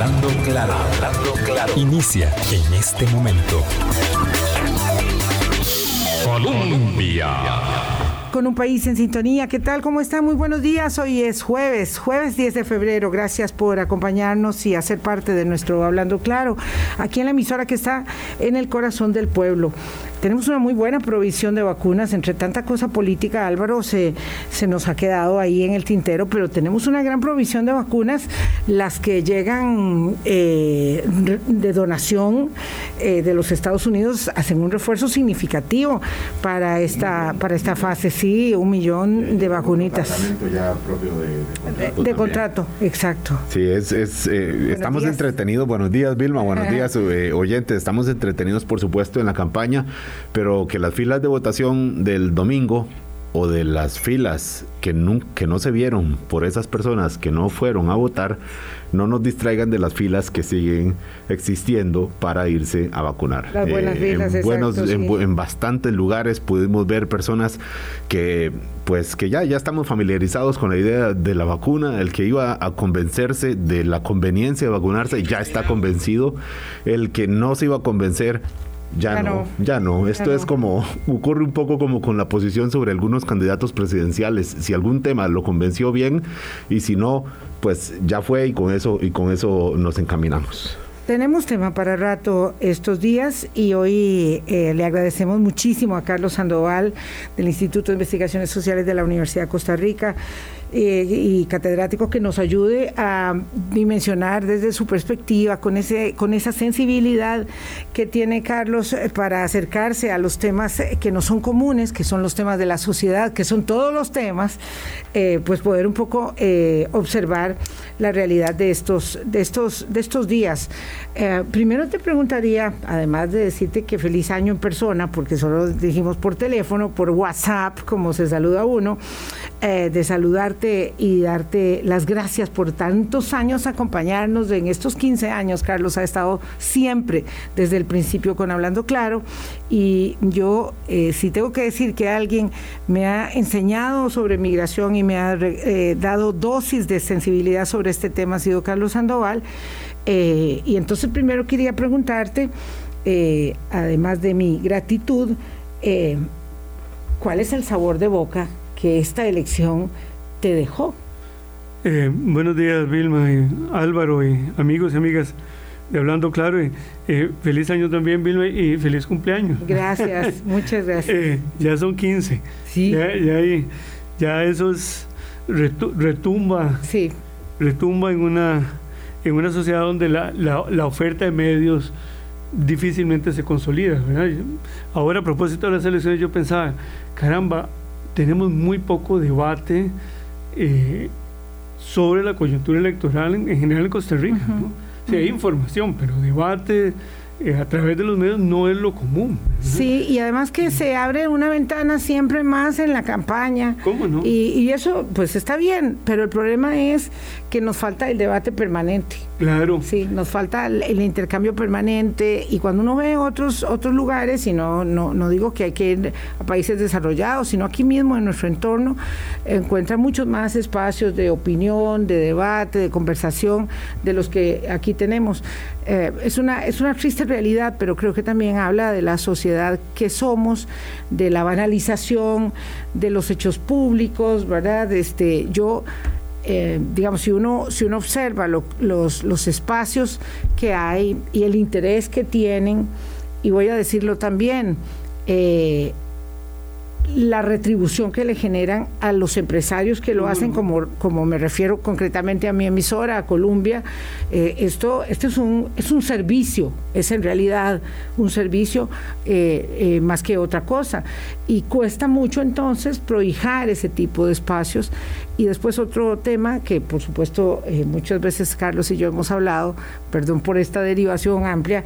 Hablando claro, hablando claro. Inicia en este momento. Colombia. Con un país en sintonía. ¿Qué tal? ¿Cómo está? Muy buenos días. Hoy es jueves, jueves 10 de febrero. Gracias por acompañarnos y hacer parte de nuestro Hablando Claro, aquí en la emisora que está en el corazón del pueblo. Tenemos una muy buena provisión de vacunas. Entre tanta cosa política, Álvaro, se, se nos ha quedado ahí en el tintero, pero tenemos una gran provisión de vacunas. Las que llegan eh, de donación eh, de los Estados Unidos hacen un refuerzo significativo para esta, para esta fase. Sí, un millón de vacunitas. Ya propio de, contrato. De, contrato, exacto. Sí, es, es eh, estamos entretenidos. Buenos días, Vilma. Buenos días, oyentes. Estamos entretenidos, por supuesto, en la campaña pero que las filas de votación del domingo o de las filas que no, que no se vieron por esas personas que no fueron a votar, no nos distraigan de las filas que siguen existiendo para irse a vacunar. Eh, en, buenos, en, bastantes lugares pudimos ver personas que pues que ya, ya estamos familiarizados con la idea de la vacuna, el que iba a convencerse de la conveniencia de vacunarse ya está convencido, el que no se iba a convencer ya, no, ya no. Esto es como, ocurre un poco como con la posición sobre algunos candidatos presidenciales. Si algún tema lo convenció bien y si no, pues ya fue y con eso, y con eso nos encaminamos. Tenemos tema para rato estos días y hoy eh, le agradecemos muchísimo a Carlos Sandoval del Instituto de Investigaciones Sociales de la Universidad de Costa Rica eh, y catedrático que nos ayude a dimensionar desde su perspectiva, con, ese, con esa sensibilidad que tiene Carlos eh, para acercarse a los temas eh, que no son comunes, que son los temas de la sociedad, que son todos los temas, pues poder un poco observar la realidad de estos, de estos, de estos días. primero te preguntaría, además de decirte que feliz año en persona, porque solo dijimos por teléfono, por WhatsApp, como se saluda uno, de saludarte y darte las gracias por tantos años acompañarnos. En estos 15 años, Carlos ha estado siempre desde el principio con Hablando Claro. Y yo, eh, si tengo que decir que alguien me ha enseñado sobre migración y me ha eh, dado dosis de sensibilidad sobre este tema, ha sido Carlos Sandoval. Eh, y entonces primero quería preguntarte, además de mi gratitud, ¿cuál es el sabor de boca que esta elección te dejó. Eh, buenos días, Vilma, y Álvaro, y amigos y amigas de Hablando Claro. Y, eh, feliz año también, Vilma, y feliz cumpleaños. Gracias, muchas gracias. Eh, ya son 15. Sí. Ya, ya, ya eso es retumba. Sí. Retumba en una, en una sociedad donde la, la, la oferta de medios difícilmente se consolida. Ahora, a propósito de las elecciones, yo pensaba, caramba, tenemos muy poco debate eh, sobre la coyuntura electoral en, general en Costa Rica. ¿no? hay información, pero debate eh, a través de los medios no es lo común. Sí, y además que se abre una ventana siempre más en la campaña. ¿Cómo no? Y, y eso, pues está bien, pero el problema es que nos falta el debate permanente. Claro. Sí, nos falta el, intercambio permanente y cuando uno ve otros otros lugares, y no, no, no digo que hay que ir a países desarrollados, sino aquí mismo en nuestro entorno, encuentra muchos más espacios de opinión, de debate, de conversación de los que aquí tenemos. Eh, es, una, es una triste realidad, pero creo que también habla de la sociedad que somos, de la banalización de los hechos públicos, ¿verdad? Este, yo eh, digamos, si uno, si uno observa los, los espacios que hay y el interés que tienen, y voy a decirlo también, eh, la retribución que le generan a los empresarios que lo hacen, como, como me refiero concretamente a mi emisora, a Colombia, eh, esto, esto es, un, es un servicio, es en realidad un servicio eh, eh, más que otra cosa. Y cuesta mucho entonces prohijar ese tipo de espacios. Y después otro tema que por supuesto muchas veces Carlos y yo hemos hablado, perdón por esta derivación amplia,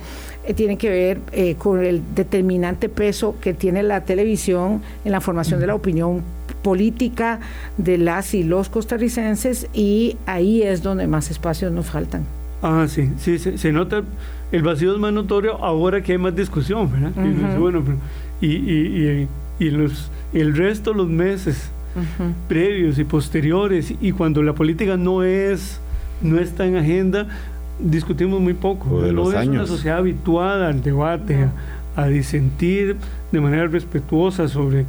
tiene que ver con el determinante peso que tiene la televisión en la formación de la opinión política de las y los costarricenses y ahí es donde más espacios nos faltan. Ah, sí, sí, se, nota, el vacío es más notorio ahora que hay más discusión, ¿verdad? y, y, y, los, el resto, los meses previos y posteriores, y cuando la política no es, no está en agenda, discutimos muy poco. de los no es una años. sociedad habituada al debate, a, a disentir de manera respetuosa sobre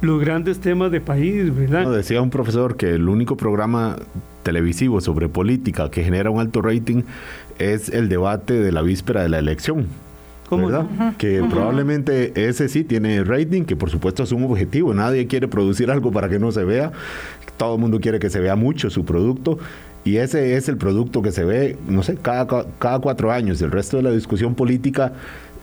los grandes temas de país, ¿verdad? No, decía un profesor que el único programa televisivo sobre política que genera un alto rating es el debate de la víspera de la elección. ¿Cómo ¿verdad? Que probablemente ese sí tiene rating, que por supuesto es un objetivo. Nadie quiere producir algo para que no se vea. Todo el mundo quiere que se vea mucho su producto. Y ese es el producto que se ve, no sé, cada, cada cuatro años. El resto de la discusión política,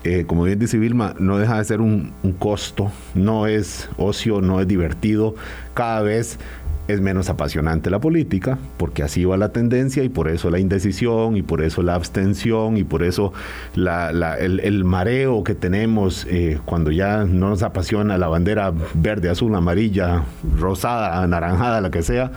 eh, como bien dice Vilma, no deja de ser un, un costo. No es ocio, no es divertido. Cada vez es menos apasionante la política, porque así va la tendencia y por eso la indecisión y por eso la abstención y por eso la, la, el, mareo que tenemos eh, cuando ya no nos apasiona la bandera verde, azul, amarilla, rosada, anaranjada, la que sea.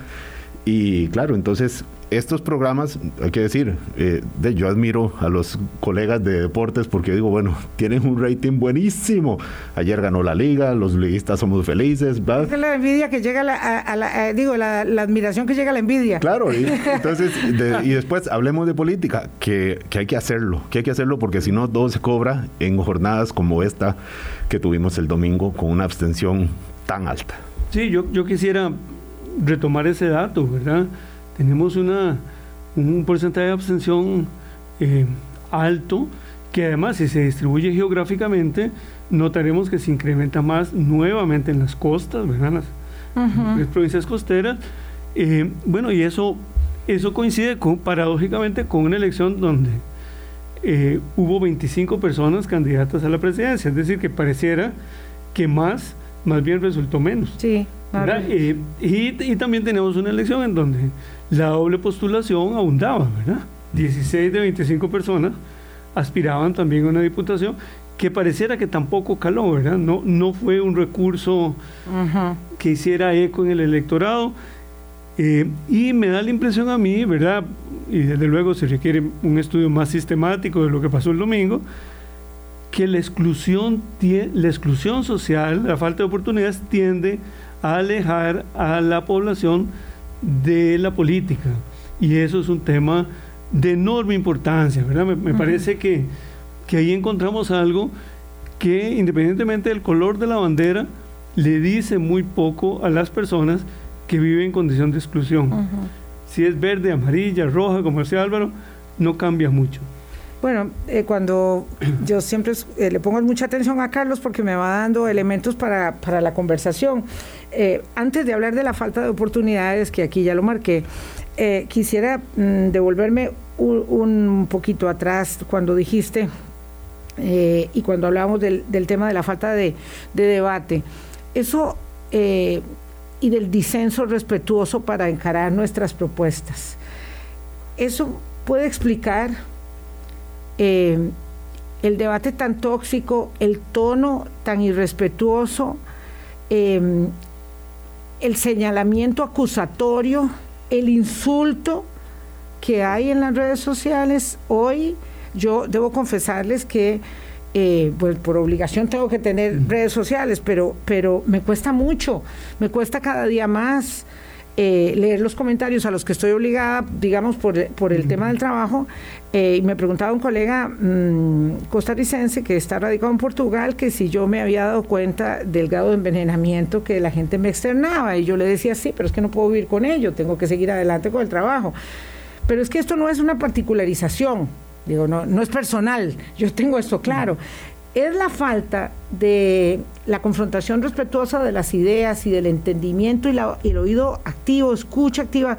Y claro, entonces estos programas, hay que decir, eh, de, yo admiro a los colegas de deportes porque digo, bueno, tienen un rating buenísimo. Ayer ganó la liga, los liguistas somos felices. ¿verdad? Es la envidia que llega a la, a la a, digo, la, la, admiración que llega a la envidia. Claro, y, entonces, de, y después hablemos de política, que, que, hay que hacerlo, que hay que hacerlo porque si no todo se cobra en jornadas como esta que tuvimos el domingo con una abstención tan alta. Sí, yo, yo quisiera retomar ese dato, ¿verdad? Tenemos una, un porcentaje de abstención eh, alto que además si se distribuye geográficamente notaremos que se incrementa más nuevamente en las costas, ¿verdad? Las, uh -huh. las provincias costeras. Eh, bueno, y eso, eso coincide con, paradójicamente con una elección donde eh, hubo 25 personas candidatas a la presidencia, es decir, que pareciera que más, más bien resultó menos. Sí. Claro. Eh, y, y, también tenemos una elección en donde la doble postulación abundaba, ¿verdad? 16 de 25 personas aspiraban también a una diputación que pareciera que tampoco caló, ¿verdad? No, no fue un recurso uh -huh. que hiciera eco en el electorado. Eh, y me da la impresión a mí, ¿verdad? Y desde luego se requiere un estudio más sistemático de lo que pasó el domingo, que la exclusión, la exclusión social, la falta de oportunidades tiende a alejar a la población de la política. Y eso es un tema de enorme importancia, ¿verdad? Me, me uh -huh. parece que, que ahí encontramos algo que independientemente del color de la bandera, le dice muy poco a las personas que viven en condición de exclusión. Uh -huh. Si es verde, amarilla, roja, como decía Álvaro, no cambia mucho. Bueno, eh, cuando yo siempre eh, le pongo mucha atención a Carlos porque me va dando elementos para, para la conversación. Eh, antes de hablar de la falta de oportunidades, que aquí ya lo marqué, eh, quisiera mm, devolverme un, poquito atrás cuando dijiste eh, y cuando hablábamos del, tema de la falta de, de debate. Eso y del disenso respetuoso para encarar nuestras propuestas. Eso puede explicar el debate tan tóxico, el tono tan irrespetuoso, el señalamiento acusatorio, el insulto que hay en las redes sociales. Hoy yo debo confesarles que eh, pues por obligación tengo que tener redes sociales, pero, pero me cuesta mucho, me cuesta cada día más. Eh, leer los comentarios a los que estoy obligada, digamos, por, por el uh -huh. tema del trabajo. Eh, y me preguntaba un colega mmm, costarricense que está radicado en Portugal que si yo me había dado cuenta del grado de envenenamiento que la gente me externaba. Y yo le decía, sí, pero es que no puedo vivir con ello, tengo que seguir adelante con el trabajo. Pero es que esto no es una particularización, digo, no, no es personal, yo tengo esto claro. Uh -huh es la falta de la confrontación respetuosa de las ideas y del entendimiento y, la, el oído activo, escucha activa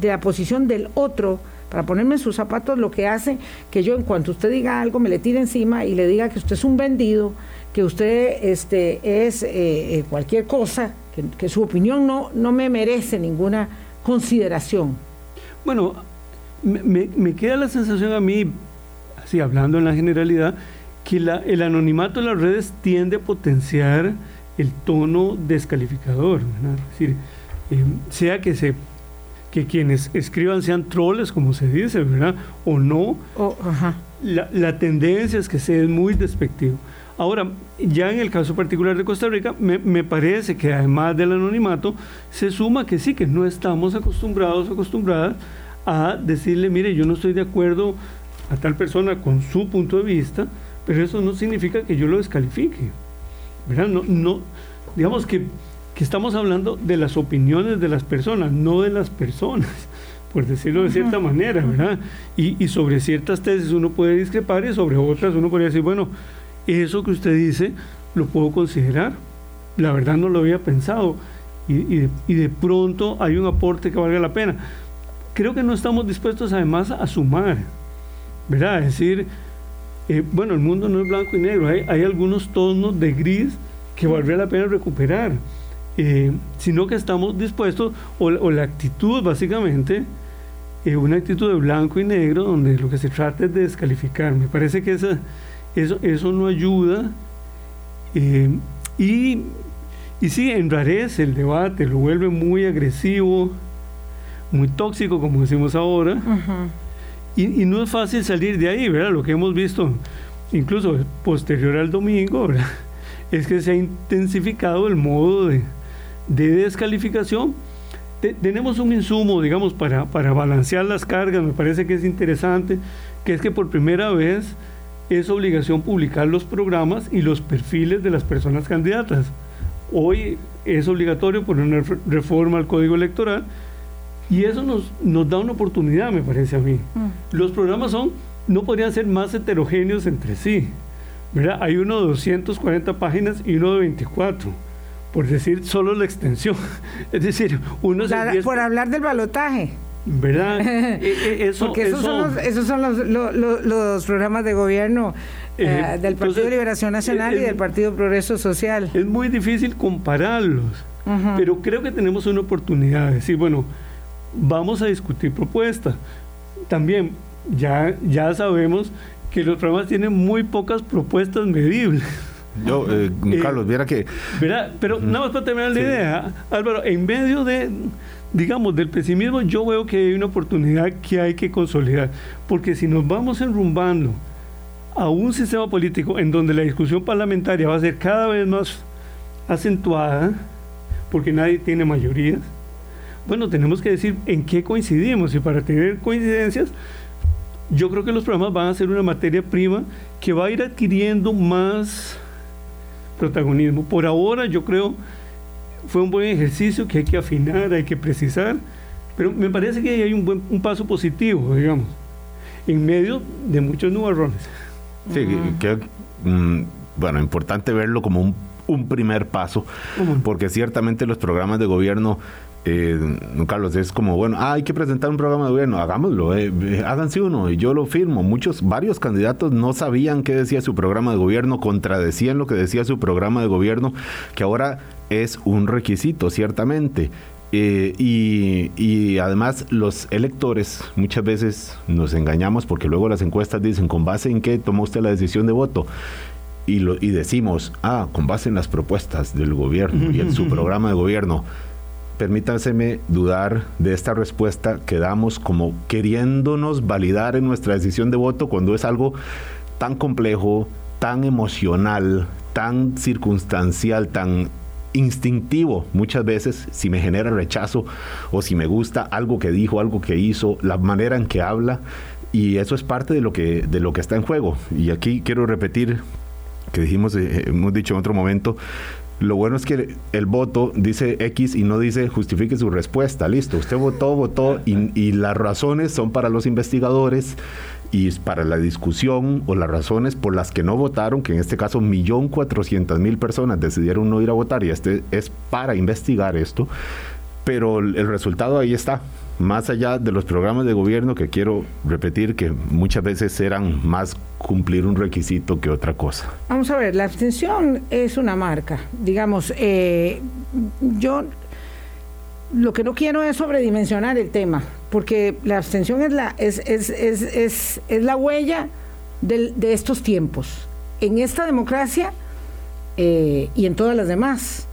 de la posición del otro para ponerme en sus zapatos, lo que hace que yo en cuanto usted diga algo me le tire encima y le diga que usted es un vendido, que usted este, es eh, cualquier cosa, que, que, su opinión no, no me merece ninguna consideración. Bueno, me, me queda la sensación a mí, así hablando en la generalidad, que la, el anonimato de las redes tiende a potenciar el tono descalificador, ¿verdad? es decir, eh, sea que se que quienes escriban sean troles, como se dice, ¿verdad? O no, oh, la, la, tendencia es que sea muy despectivo. Ahora, ya en el caso particular de Costa Rica, me, me, parece que además del anonimato, se suma que sí, que no estamos acostumbrados, acostumbradas a decirle, mire, yo no estoy de acuerdo a tal persona con su punto de vista, pero eso no significa que yo lo descalifique. ¿verdad? No, no, digamos que, que estamos hablando de las opiniones de las personas, no de las personas por decirlo de cierta manera, ¿verdad? Y, y, sobre ciertas tesis uno puede discrepar y sobre otras uno podría decir, bueno, eso que usted dice lo puedo considerar, la verdad no lo había pensado y, y, de, y de, pronto hay un aporte que valga la pena. Creo que no estamos dispuestos además a sumar, ¿verdad? Es decir, eh, bueno, el mundo no es blanco y negro, hay, algunos tonos de gris que valdría la pena recuperar. Eh, sino que estamos dispuestos, o, la actitud básicamente, eh, una actitud de blanco y negro donde lo que se trata es de descalificar. Me parece que esa, eso, eso no ayuda eh, y, y sí, enrarece el debate, lo vuelve muy agresivo, muy tóxico, como decimos ahora. Uh. Y, y, no es fácil salir de ahí, ¿verdad? Lo que hemos visto, incluso posterior al domingo, ¿verdad? es que se ha intensificado el modo de, de descalificación tenemos un insumo, digamos, para, para balancear las cargas, me parece que es interesante, que es que por primera vez es obligación publicar los programas y los perfiles de las personas candidatas. Hoy es obligatorio por una reforma al código electoral y eso nos, nos da una oportunidad, me parece a mí. Mm. Los programas son, no podrían ser más heterogéneos entre sí. ¿verdad? Hay uno de 240 páginas y uno de 24 por decir solo la extensión. Es decir, uno la, Por hablar del balotaje. ¿Verdad? e, eso, Porque esos eso, son, los, esos son los, los, los, programas de gobierno eh, uh, del Partido entonces, de Liberación Nacional es, y del Partido Progreso Social. Es muy difícil compararlos, uh -huh. pero creo que tenemos una oportunidad de decir, bueno, vamos a discutir propuestas. También ya, ya sabemos que los programas tienen muy pocas propuestas medibles. Yo, eh, Carlos, viera que... Verá, pero nada más para terminar la sí. idea, Álvaro, en medio de, digamos, del pesimismo, yo veo que hay una oportunidad que hay que consolidar, porque si nos vamos enrumbando a un sistema político en donde la discusión parlamentaria va a ser cada vez más acentuada, porque nadie tiene mayorías, bueno, tenemos que decir en qué coincidimos y para tener coincidencias, yo creo que los programas van a ser una materia prima que va a ir adquiriendo más protagonismo. Por ahora yo creo fue un buen ejercicio que hay que afinar, hay que precisar, pero me parece que hay un, buen, un paso positivo, digamos, en medio de muchos nubarrones. Sí, que, mm, bueno, importante verlo como un, un primer paso, uh -huh. porque ciertamente los programas de gobierno eh, Carlos, es como, bueno, ah, hay que presentar un programa de gobierno, hagámoslo, eh, eh, háganse uno y yo lo firmo. Muchos, varios candidatos no sabían qué decía su programa de gobierno, contradecían lo que decía su programa de gobierno, que ahora es un requisito, ciertamente. Eh, y, y, además los electores muchas veces nos engañamos porque luego las encuestas dicen con base en qué tomó usted la decisión de voto y, lo, y decimos, ah, con base en las propuestas del gobierno y en su programa de gobierno permítanseme dudar de esta respuesta que damos como queriéndonos validar en nuestra decisión de voto cuando es algo tan complejo, tan emocional, tan circunstancial, tan instintivo. Muchas veces si me genera rechazo o si me gusta algo que dijo, algo que hizo, la manera en que habla y eso es parte de lo que de lo que está en juego. Y aquí quiero repetir que dijimos eh, hemos dicho en otro momento lo bueno es que el voto dice X y no dice justifique su respuesta. Listo, usted votó, votó y, las razones son para los investigadores y para la discusión o las razones por las que no votaron, que en este caso millón cuatrocientas mil personas decidieron no ir a votar y este es para investigar esto, pero el resultado ahí está más allá de los programas de gobierno que quiero repetir que muchas veces eran más cumplir un requisito que otra cosa. Vamos a ver, la abstención es una marca. Digamos, eh, yo lo que no quiero es sobredimensionar el tema, porque la abstención es la, es, es, es, es, es la huella del, de estos tiempos. En esta democracia eh, y en todas las demás.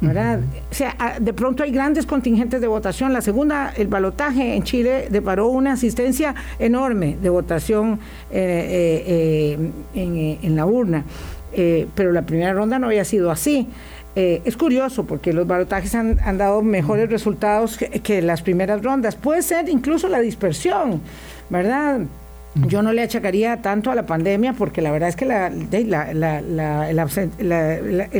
¿Verdad? Uh -huh. O sea, de pronto hay grandes contingentes de votación. La segunda, el balotaje en Chile deparó una asistencia enorme de votación eh, eh, en, en, la urna, eh, pero la primera ronda no había sido así. eh, es curioso porque los barotajes han, han dado mejores resultados que, que las primeras rondas. Puede ser incluso la dispersión, ¿verdad? Yo no le achacaría tanto a la pandemia porque la verdad es que el,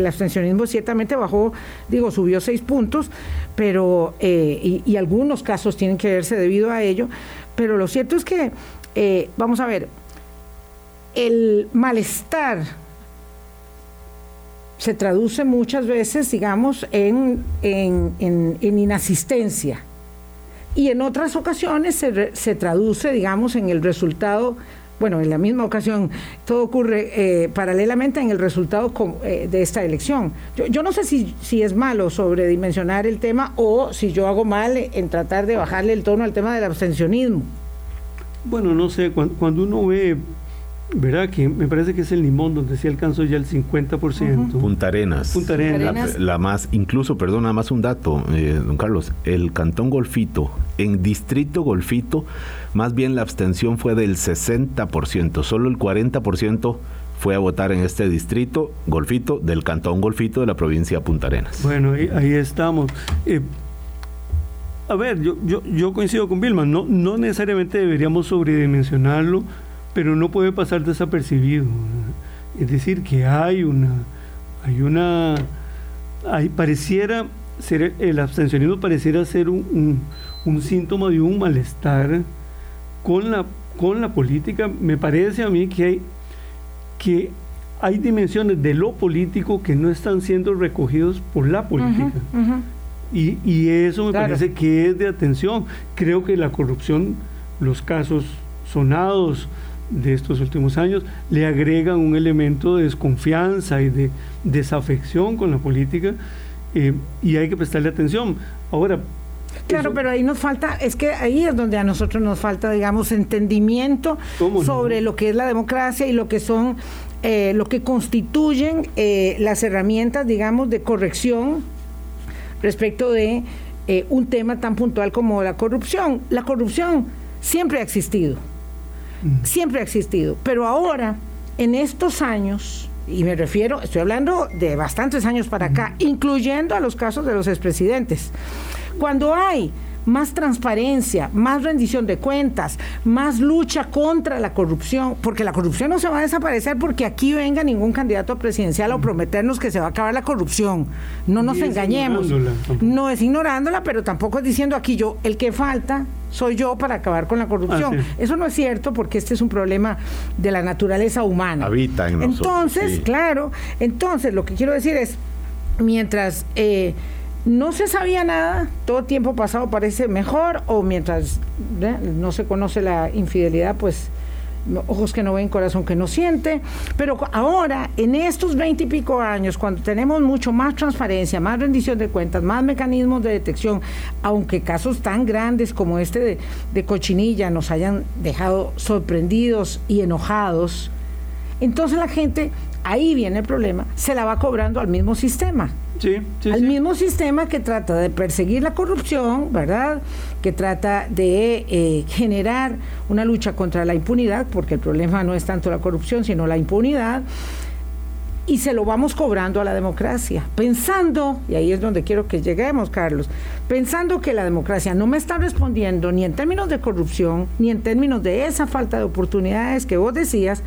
abstencionismo ciertamente bajó, digo, subió seis puntos, pero eh, y, algunos casos tienen que verse debido a ello. Pero lo cierto es que, eh, vamos a ver, el malestar se traduce muchas veces, digamos, en inasistencia. Y en otras ocasiones se, se traduce, digamos, en el resultado, bueno, en la misma ocasión, todo ocurre eh, paralelamente en el resultado eh, de esta elección. Yo, yo no sé si, si es malo sobredimensionar el tema o si yo hago mal en tratar de bajarle el tono al tema del abstencionismo. Bueno, no sé, cuan- cuando, uno ve, ¿verdad? Que me parece que es el limón donde sí alcanzó ya el 50%. Punta Arenas. Punta Arenas. La, más, incluso, perdón, nada más un dato, eh, don Carlos. El Cantón Golfito, en Distrito Golfito, más bien la abstención fue del 60%. Solo el 40% fue a votar en este distrito Golfito del Cantón Golfito de la provincia de Punta Arenas. Bueno, ahí, ahí estamos. Eh, a ver, yo, yo, yo coincido con Vilma, no, no necesariamente deberíamos sobredimensionarlo, pero no puede pasar desapercibido. Es decir, que hay una, hay una, hay, pareciera ser, el abstencionismo pareciera ser un, un- un síntoma de un malestar con la, con la política. Me parece a mí que hay, que hay dimensiones de lo político que no están siendo recogidos por la política. Y, y eso me Claro. parece que es de atención. Creo que la corrupción, los casos sonados de estos últimos años, le agregan un elemento de desconfianza y de desafección con la política eh, y hay que prestarle atención. Ahora, Claro, eso- pero ahí nos falta, es que ahí es donde a nosotros nos falta, digamos, entendimiento sobre lo que es la democracia y lo que son, eh, lo que constituyen eh, las herramientas, digamos, de corrección respecto de eh, un tema tan puntual como la corrupción. La corrupción siempre ha existido, siempre ha existido, pero ahora, en estos años, y me refiero, estoy hablando de bastantes años para acá, incluyendo a los casos de los expresidentes, cuando hay más transparencia, más rendición de cuentas, más lucha contra la corrupción, porque la corrupción no se va a desaparecer porque aquí venga ningún candidato presidencial a prometernos que se va a acabar la corrupción. No nos engañemos. No es ignorándola, pero tampoco es diciendo aquí yo, el que falta soy yo para acabar con la corrupción. Ah, sí. Eso no es cierto porque este es un problema de la naturaleza humana. Habita en nosotros, Entonces, sí. claro, entonces lo que quiero decir es, mientras eh, no se sabía nada, todo tiempo pasado parece mejor, o mientras ¿eh? no se conoce la infidelidad, pues ojos que no ven, corazón que no siente, pero ahora, en estos veinte y pico años, cuando tenemos mucho más transparencia, más rendición de cuentas, más mecanismos de detección, aunque casos tan grandes como este de cochinilla nos hayan dejado sorprendidos y enojados, entonces la gente, ahí viene el problema, se la va cobrando al mismo sistema sí, sí, al sí. mismo sistema que trata de perseguir la corrupción, ¿verdad? Que trata de eh, generar una lucha contra la impunidad, porque el problema no es tanto la corrupción, sino la impunidad, y se lo vamos cobrando a la democracia, pensando, y ahí es donde quiero que lleguemos, Carlos, pensando que la democracia no me está respondiendo ni en términos de corrupción, ni en términos de esa falta de oportunidades que vos decías,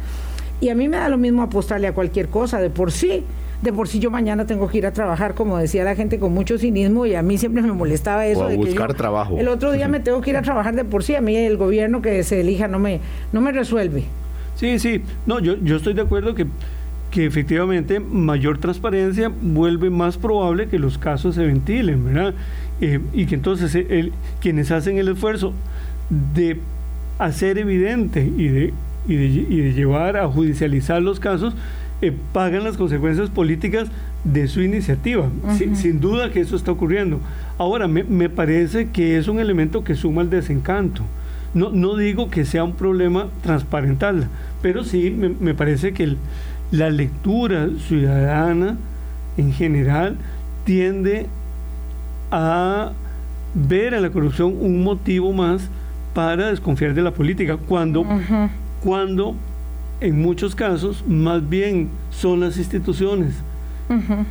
y a mí me da lo mismo apostarle a cualquier cosa, de por sí. De por sí yo mañana tengo que ir a trabajar, como decía la gente, con mucho cinismo y a mí siempre me molestaba eso. O a de que buscar yo- trabajo. El otro día me tengo que ir a trabajar de por sí, a mí el gobierno que se elija no me, no me resuelve. Sí, sí. No, yo, yo estoy de acuerdo que, que efectivamente mayor transparencia vuelve más probable que los casos se ventilen, ¿verdad? Eh, y que entonces el- quienes hacen el esfuerzo de hacer evidente y de, y de, y de llevar a judicializar los casos, eh, pagan las consecuencias políticas de su iniciativa. Si- sin duda que eso está ocurriendo. Ahora, me, me parece que es un elemento que suma al desencanto. No, no digo que sea un problema transparentarla, pero sí me, me parece que el- la lectura ciudadana en general tiende a ver a la corrupción un motivo más para desconfiar de la política, cuando, cuando en muchos casos más bien son las instituciones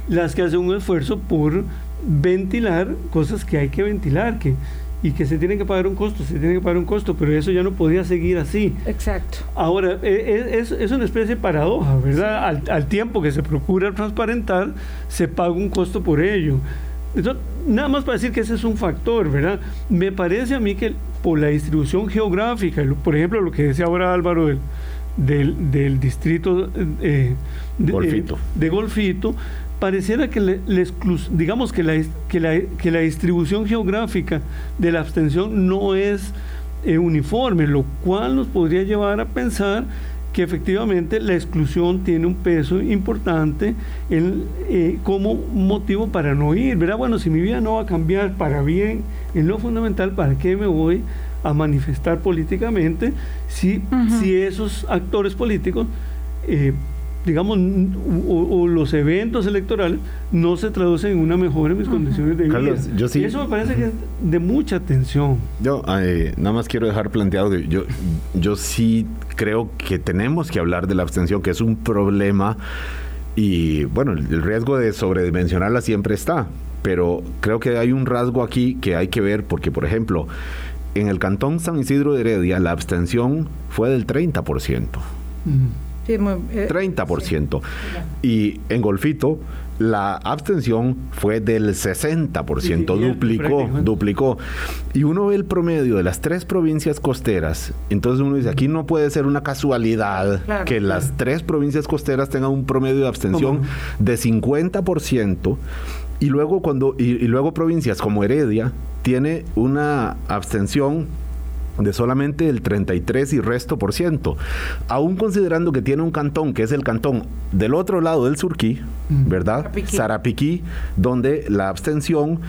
las que hacen un esfuerzo por ventilar cosas que hay que ventilar, que y que se tiene que pagar un costo, se tiene que pagar un costo, pero eso ya no podía seguir así. Exacto. Ahora, e, e, es, es una especie de paradoja, ¿verdad? Al, al, tiempo que se procura transparentar, se paga un costo por ello. Entonces, nada más para decir que ese es un factor, ¿verdad? Me parece a mí que por la distribución geográfica, por ejemplo, lo que decía ahora Álvaro del, del, del distrito eh, de, Golfito. de Golfito, pareciera que, le, digamos que la, que, la, que la, distribución geográfica de la abstención no es eh, uniforme, lo cual nos podría llevar a pensar que efectivamente la exclusión tiene un peso importante en, eh, como motivo para no ir. ¿verdad? Bueno, si mi vida no va a cambiar para bien en lo fundamental, ¿para qué me voy a manifestar políticamente si, uh -huh. si esos actores políticos eh, digamos, o, o, los eventos electorales no se traducen en una mejora en mis uh -huh. condiciones de vida. Carlos, yo sí, y eso me parece uh -huh. que es de mucha atención. Yo eh, nada más quiero dejar planteado que yo, yo sí creo que tenemos que hablar de la abstención, que es un problema y bueno, el riesgo de sobredimensionarla siempre está, pero creo que hay un rasgo aquí que hay que ver porque, por ejemplo, en el cantón San Isidro de Heredia la abstención fue del 30%. Uh -huh. Sí, muy, eh, 30%. Sí. Y en Golfito la abstención fue del 60%, sí, duplicó, duplicó. Y uno ve el promedio de las tres provincias costeras, entonces uno dice, aquí no puede ser una casualidad claro, que claro. las tres provincias costeras tengan un promedio de abstención de 50% y luego cuando y, y luego provincias como Heredia tiene una abstención de solamente el 33 y resto por ciento. Aún considerando que tiene un cantón, que es el cantón del otro lado del Surquí, ¿verdad? Sarapiquí, Sarapiquí donde la abstención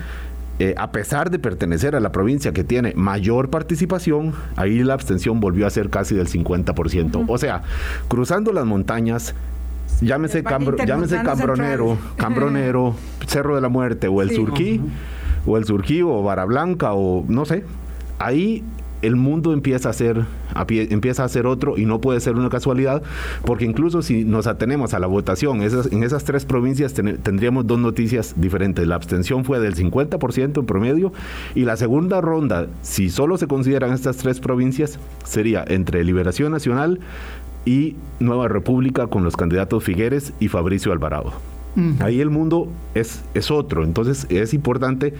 eh, a pesar de pertenecer a la provincia que tiene mayor participación, ahí la abstención volvió a ser casi del 50%. Uh -huh. O sea, cruzando las montañas, llámese, Cambro, llámese Cambronero, Cambronero, Cerro de la Muerte, o el sí. Surquí, uh -huh. o el Surquí, o Vara Blanca, o no sé, ahí el mundo empieza a ser a pie, empieza a ser otro y no puede ser una casualidad porque incluso si nos atenemos a la votación esas, en esas tres provincias ten, tendríamos dos noticias diferentes la abstención fue del 50% en promedio y la segunda ronda si solo se consideran estas tres provincias sería entre Liberación Nacional y Nueva República con los candidatos Figueres y Fabricio Alvarado Uh -huh. Ahí el mundo es, es otro. Entonces es importante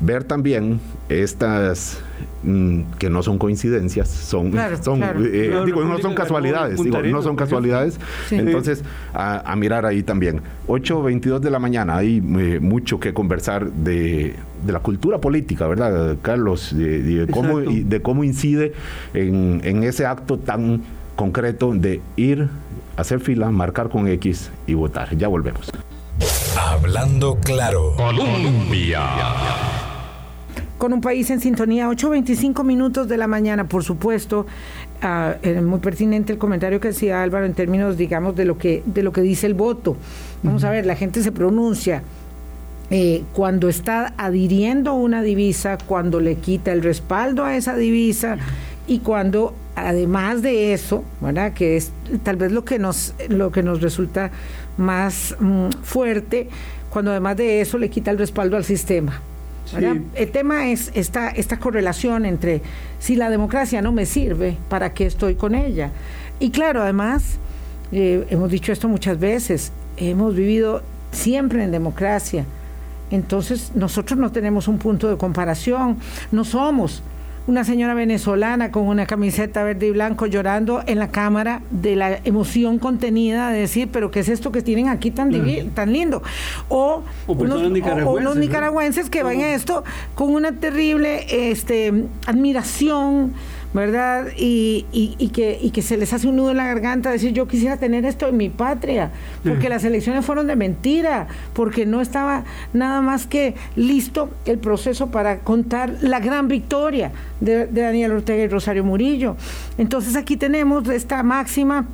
ver también estas mmm, que no son coincidencias, son, claro, son claro. Eh, claro, digo, no son casualidades, digo, no son casualidades. Sí. Entonces, a, a, mirar ahí también. 8.22 de la mañana, hay eh, mucho que conversar de, de, la cultura política, ¿verdad, Carlos? De, de cómo, de cómo incide en, en ese acto tan concreto de ir, hacer fila, marcar con X y votar. Ya volvemos. Hablando claro. Colombia. Con un país en sintonía, 8.25 minutos de la mañana, por supuesto. Uh, muy pertinente el comentario que hacía Álvaro en términos, digamos, de lo que, de lo que dice el voto. Vamos uh -huh. a ver, la gente se pronuncia. Eh, cuando está adhiriendo una divisa, cuando le quita el respaldo a esa divisa y cuando además de eso, ¿verdad? que es tal vez lo que nos, lo que nos resulta más mmm, fuerte, cuando además de eso le quita el respaldo al sistema. Sí. El tema es esta, esta correlación entre si la democracia no me sirve, ¿para qué estoy con ella? Y claro, además, eh, hemos dicho esto muchas veces, hemos vivido siempre en democracia, entonces nosotros no tenemos un punto de comparación, no somos una señora venezolana con una camiseta verde y blanco llorando en la cámara de la emoción contenida de decir, pero ¿qué es esto que tienen aquí tan, tan lindo? O, o, unos, nicaragüenses, o nicaragüenses ¿no? que ven esto con una terrible este, admiración ¿verdad? Y, y, y, que, y que se les hace un nudo en la garganta decir yo quisiera tener esto en mi patria, porque las elecciones fueron de mentira, porque no estaba nada más que listo el proceso para contar la gran victoria de, de Daniel Ortega y Rosario Murillo. Entonces aquí tenemos esta máxima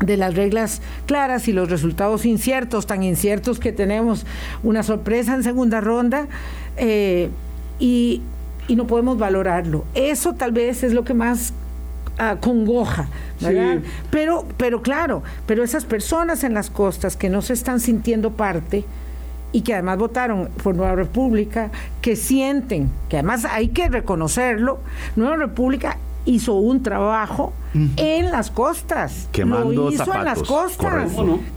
de las reglas claras y los resultados inciertos, tan inciertos que tenemos una sorpresa en segunda ronda. Eh, y, y no podemos valorarlo. Eso tal vez es lo que más ah, congoja, ¿verdad? Pero, pero claro, pero esas personas en las costas que no se están sintiendo parte, y que además votaron por Nueva República, que sienten, que además hay que reconocerlo, Nueva República hizo un trabajo en las costas. Quemando lo hizo zapatos, en las costas.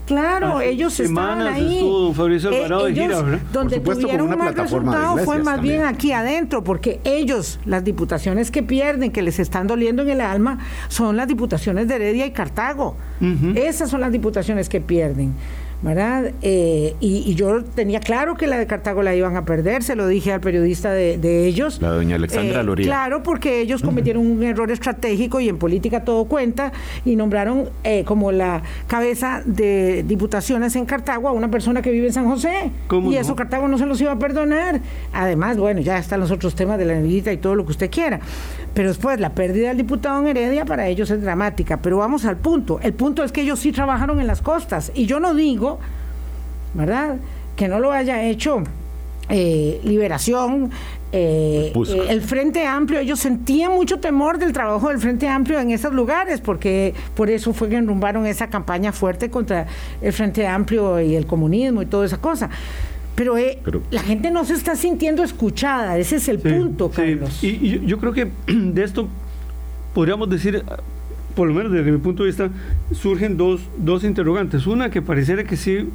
Claro, ellos estaban ahí. estuvo Fabricio Alvarado de ellos, gira, ¿verdad? Donde Por supuesto, tuvieron plataforma de resultado fue más bien aquí adentro, porque ellos, las diputaciones que pierden, que les están doliendo en el alma, son las diputaciones de Heredia y Cartago. Esas son las diputaciones que pierden. ¿Verdad? Eh, y, y yo tenía claro que la de Cartago la iban a perder, se lo dije al periodista de, de ellos. La doña Alexandra Eh, Loría. Claro, porque ellos cometieron un error estratégico y en política todo cuenta y nombraron eh, como la cabeza de diputaciones en Cartago a una persona que vive en San José. ¿Cómo y no? eso Cartago no se los iba a perdonar. Además, bueno, ya están los otros temas de la negrita y todo lo que usted quiera. Pero después, la pérdida del diputado en Heredia para ellos es dramática. Pero vamos al punto. El punto es que ellos sí trabajaron en las costas. Y yo no digo, ¿verdad? Que no lo haya hecho eh, Liberación, eh, eh, el Frente Amplio. Ellos sentían mucho temor del trabajo del Frente Amplio en esos lugares, porque por eso fue que enrumbaron esa campaña fuerte contra el Frente Amplio y el comunismo y toda esa cosa. Pero, eh, Pero- la gente no se está sintiendo escuchada, ese es el Sí, punto, sí. Carlos. Y, y yo- yo creo que de esto podríamos decir, por lo menos desde mi punto de vista, surgen dos, dos interrogantes. Una que pareciera que sí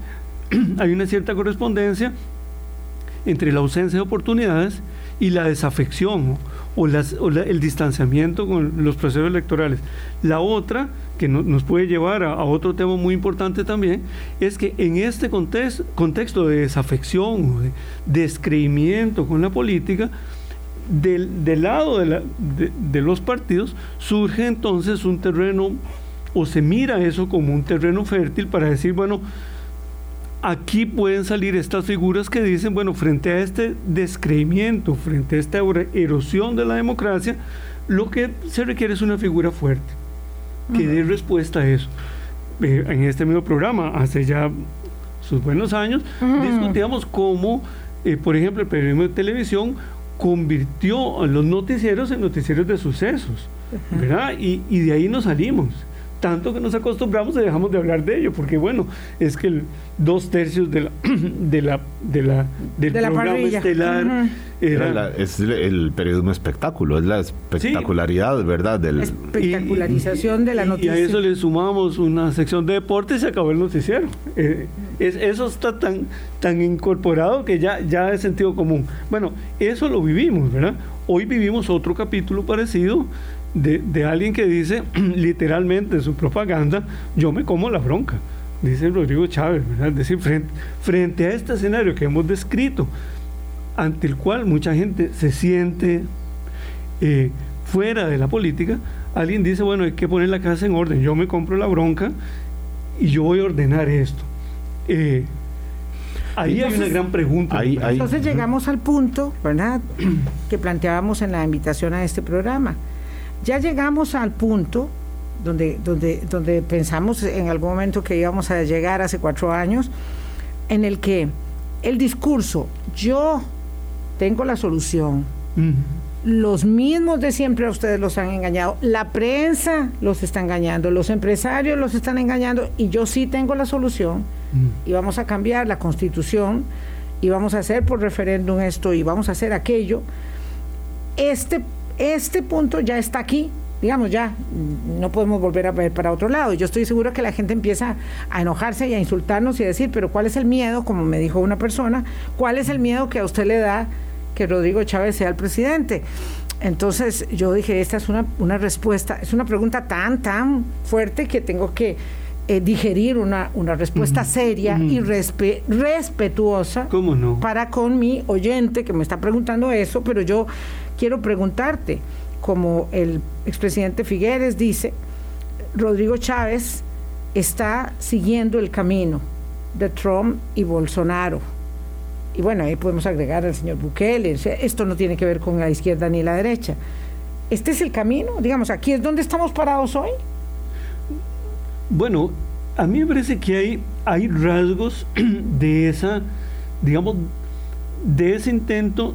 hay una cierta correspondencia entre la ausencia de oportunidades y la desafección o, el distanciamiento con los procesos electorales. La otra, que no- nos puede llevar a, otro tema muy importante también, es que en este context- contexto de desafección de descreimiento con la política, del, lado de, la- de- de los partidos surge entonces un terreno, o se mira eso como un terreno fértil para decir, bueno, aquí pueden salir estas figuras que dicen, bueno, frente a este descreimiento, frente a esta ero- erosión de la democracia, lo que se requiere es una figura fuerte, que dé respuesta a eso. Eh, en este mismo programa, hace ya sus buenos años, discutíamos cómo, eh, por ejemplo, el periodismo de televisión convirtió a los noticieros en noticieros de sucesos, ¿verdad? Y, y de ahí nos salimos. Tanto que nos acostumbramos y dejamos de hablar de ello, porque bueno, es que el dos tercios de la, de la, de la, del De la programa parrilla. estelar Ujú. era, Era la- es el periodismo espectáculo, es la espectacularidad, ¿verdad? Del, Espectacularización de la y- noticia. Y a eso le sumamos una sección de deporte y se acabó el noticiero. Eh, es- eso está tan, tan incorporado que ya, ya es sentido común. Bueno, eso lo vivimos, ¿verdad? Hoy vivimos otro capítulo parecido de, de alguien que dice literalmente en su propaganda, yo me como la bronca. Dice Rodrigo Chávez, ¿verdad? Es decir, frente, frente a este escenario que hemos descrito, ante el cual mucha gente se siente eh, fuera de la política, alguien dice, bueno, hay que poner la casa en orden, yo me compro la bronca y yo voy a ordenar esto. Eh, ahí hay una gran pregunta. ahí- ahí- Entonces llegamos al punto, ¿verdad?, que planteábamos en la invitación a este programa. Ya llegamos al punto donde, donde, donde pensamos en algún momento que íbamos a llegar hace cuatro años, en el que el discurso, yo tengo la solución, los mismos de siempre a ustedes los han engañado, la prensa los está engañando, los empresarios los están engañando y yo sí tengo la solución y vamos a cambiar la constitución y vamos a hacer por referéndum esto y vamos a hacer aquello. Este, este punto ya está aquí, digamos ya, no podemos volver a ver para otro lado. Yo estoy seguro que la gente empieza a enojarse y a insultarnos y a decir, pero ¿cuál es el miedo? Como me dijo una persona, ¿cuál es el miedo que a usted le da que Rodrigo Chávez sea el presidente? Entonces yo dije, esta es una, una respuesta, es una pregunta tan, tan fuerte que tengo que eh, digerir una, una respuesta seria y respe- respetuosa ¿Cómo no? para con mi oyente que me está preguntando eso, pero yo quiero preguntarte, como el expresidente Figueres dice, Rodrigo Chávez está siguiendo el camino de Trump y Bolsonaro. Y bueno, ahí podemos agregar al señor Bukele. Esto no tiene que ver con la izquierda ni la derecha. Este es el camino, digamos, aquí es donde estamos parados hoy. Bueno, a mí me parece que hay, hay rasgos de esa, digamos, de ese intento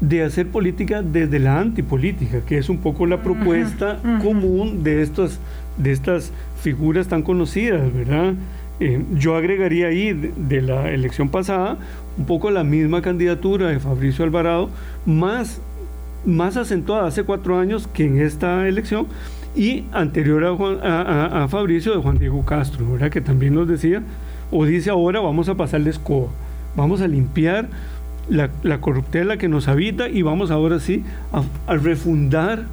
de hacer política desde la antipolítica, que es un poco la propuesta común de, estos, de estas figuras tan conocidas, ¿verdad? Eh, yo agregaría ahí de, la elección pasada un poco la misma candidatura de Fabricio Alvarado, más, más acentuada hace cuatro años que en esta elección, y anterior a, a, Fabricio de Juan Diego Castro, ¿verdad? que también nos decía, o dice ahora vamos a pasarle escoba, vamos a limpiar la, la corruptela que nos habita y vamos ahora sí a, refundar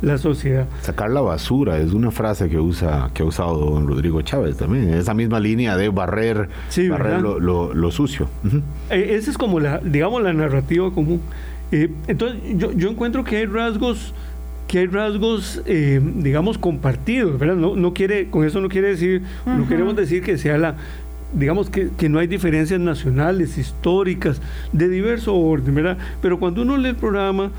la sociedad. Sacar la basura es una frase que usa que ha usado don Rodrigo Chávez también, esa misma línea de barrer, barrer lo, sucio. Eh, esa es como la, digamos, la narrativa común. Eh, entonces, yo, yo, encuentro que hay rasgos que hay rasgos, eh, digamos, compartidos, ¿verdad? No, no, quiere, con eso no quiere decir, no queremos decir que sea la, digamos que, que, no hay diferencias nacionales, históricas, de diverso orden, ¿verdad? Pero cuando uno lee el programa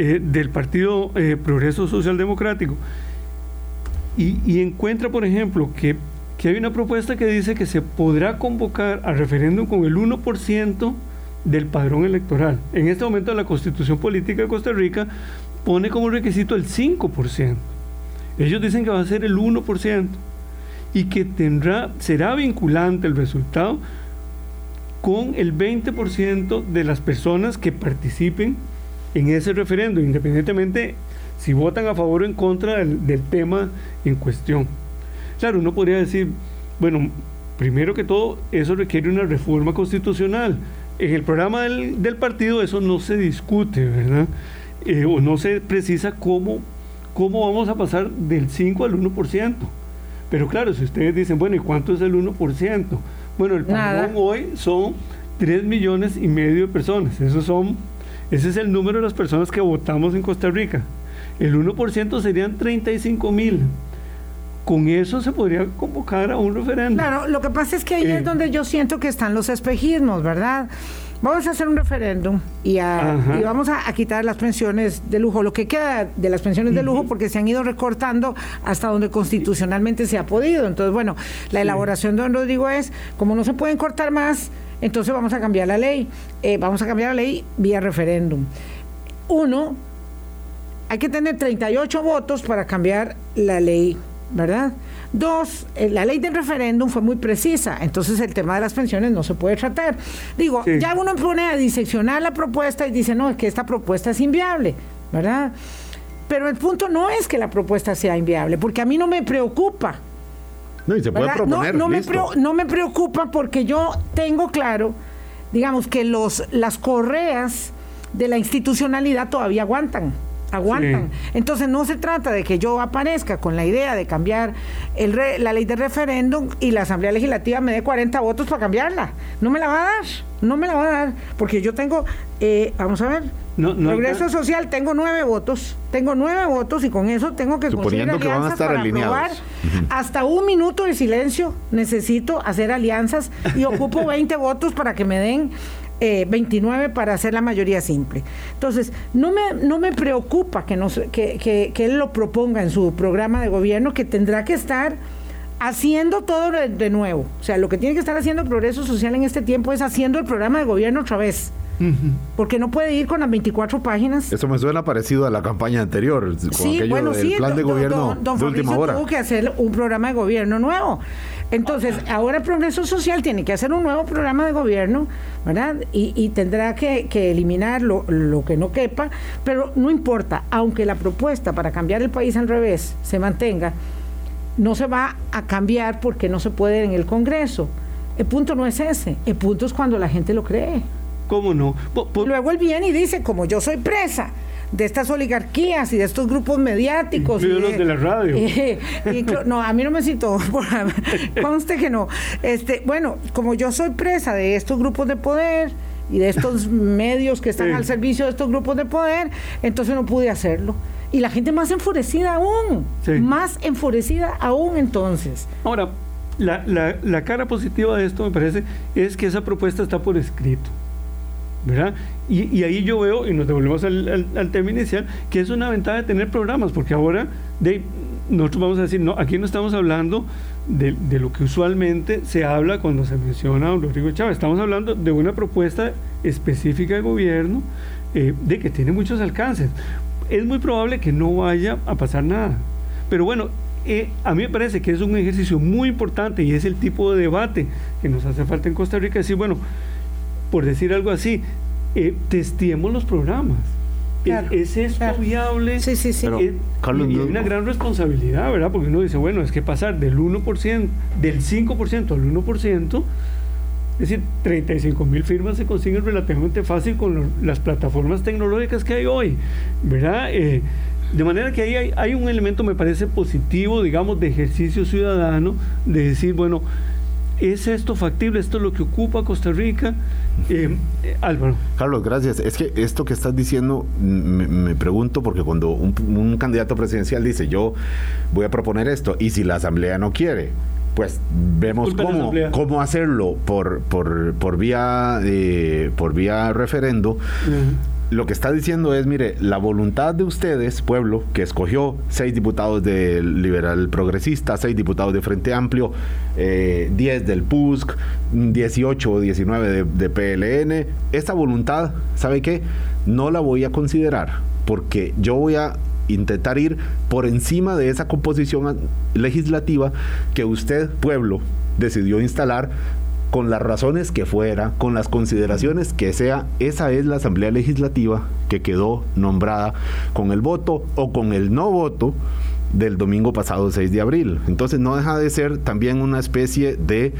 eh, del Partido eh, Progreso Social Democrático y, encuentra, por ejemplo, que, que hay una propuesta que dice que se podrá convocar a referéndum con el 1% del padrón electoral. En este momento la Constitución Política de Costa Rica pone como requisito el 5%. Ellos dicen que va a ser el 1% y que tendrá, será vinculante el resultado con el 20% de las personas que participen en ese referendo, independientemente si votan a favor o en contra del, tema en cuestión. Claro, uno podría decir, bueno, primero que todo, eso requiere una reforma constitucional. En el programa del, partido eso no se discute, ¿verdad? Eh, o no se precisa cómo, cómo vamos a pasar del 5 al 1%. Pero claro, si ustedes dicen, bueno, ¿y cuánto es el 1%? Bueno, el padrón hoy son 3 millones y medio de personas. Esos son, ese es el número de las personas que votamos en Costa Rica. El 1% serían 35 mil. Con eso se podría convocar a un referéndum. Claro, lo que pasa es que ahí es eh. donde yo siento que están los espejismos, ¿verdad? Vamos a hacer un referéndum y, vamos a, quitar las pensiones de lujo, lo que queda de las pensiones de lujo, porque se han ido recortando hasta donde constitucionalmente se ha podido. Entonces, bueno, la elaboración de don Rodrigo es, como no se pueden cortar más, entonces vamos a cambiar la ley. Eh, vamos a cambiar la ley vía referéndum. Uno, hay que tener 38 votos para cambiar la ley, ¿verdad? Dos, eh, la ley del referéndum fue muy precisa, entonces el tema de las pensiones no se puede tratar. Digo, ya uno pone a diseccionar la propuesta y dice, no, es que esta propuesta es inviable, ¿verdad? Pero el punto no es que la propuesta sea inviable, porque a mí no me preocupa. No, y se puede proponer, no, me no me preocupa porque yo tengo claro, digamos, que los, las correas de la institucionalidad todavía aguantan aguantan. Entonces no se trata de que yo aparezca con la idea de cambiar el la ley de referéndum y la Asamblea Legislativa me dé 40 votos para cambiarla. No me la va a dar, no me la va a dar, porque yo tengo, eh, vamos a ver, Progreso Social, tengo nueve votos, tengo nueve votos y con eso tengo que Suponiendo que van a estar alineados. Hasta un minuto de silencio necesito hacer alianzas y ocupo 20 votos para que me den 29 eh, para hacer la mayoría simple. Entonces, no me, no me preocupa que, nos, que, que, él lo proponga en su programa de gobierno, que tendrá que estar haciendo todo de nuevo. O sea, lo que tiene que estar haciendo el Progreso Social en este tiempo es haciendo el programa de gobierno otra vez. Porque no puede ir con las 24 páginas. Eso me suena parecido a la campaña anterior. sí, bueno, sí. plan de gobierno don, última hora. tuvo que hacer un programa de gobierno nuevo. Entonces, ahora el Progreso Social tiene que hacer un nuevo programa de gobierno, ¿verdad? Y, tendrá que, eliminar lo, lo, que no quepa, pero no importa, aunque la propuesta para cambiar el país al revés se mantenga, no se va a cambiar porque no se puede en el Congreso. El punto no es ese, el punto es cuando la gente lo cree. ¿Cómo no? Luego él viene y dice, como yo soy presa de estas oligarquías y de estos grupos mediáticos. Y de, de la radio. no, a mí no me citó, conste que no. Este, bueno, como yo soy presa de estos grupos de poder y de estos medios que están al servicio de estos grupos de poder, entonces no pude hacerlo. Y la gente más enfurecida aún, más enfurecida aún entonces. Ahora, la, la, la cara positiva de esto me parece es que esa propuesta está por escrito. ¿verdad? Y, ahí yo veo, y nos devolvemos al, tema inicial, que es una ventaja de tener programas, porque ahora de, nosotros vamos a decir, no, aquí no estamos hablando de, lo que usualmente se habla cuando se menciona a don Rodrigo Chávez, estamos hablando de una propuesta específica de gobierno eh, de que tiene muchos alcances. Es muy probable que no vaya a pasar nada. Pero bueno, eh, a mí me parece que es un ejercicio muy importante y es el tipo de debate que nos hace falta en Costa Rica. Decir, bueno, por decir algo así, eh, testiemos los programas. ¿Es, esto viable? Sí, sí, sí. Eh, y hay una gran responsabilidad, ¿verdad? Porque uno dice, bueno, es que pasar del 1%, del 5% al 1%, es decir, 35 mil firmas se consiguen relativamente fácil con las plataformas tecnológicas que hay hoy, ¿verdad? Eh, de manera que ahí hay, hay, un elemento, me parece positivo, digamos, de ejercicio ciudadano, de decir, bueno, ¿es esto factible? ¿Esto es lo que ocupa Costa Rica? Eh, eh, Álvaro. Carlos, gracias. Es que esto que estás diciendo, me, pregunto, porque cuando un, candidato presidencial dice, yo voy a proponer esto, y si la Asamblea no quiere, pues vemos cómo, cómo hacerlo por, por, por vía, eh, por vía referendo lo que está diciendo es, mire, la voluntad de ustedes, pueblo, que escogió seis diputados del Liberal Progresista, seis diputados de Frente Amplio, eh, 10 del PUSC, 18 o 19 de, de PLN, esta voluntad, ¿sabe qué? No la voy a considerar, porque yo voy a intentar ir por encima de esa composición legislativa que usted, pueblo, decidió instalar con las razones que fuera, con las consideraciones que sea, esa es la Asamblea Legislativa que quedó nombrada con el voto o con el no voto del domingo pasado 6 de abril. Entonces no deja de ser también una especie de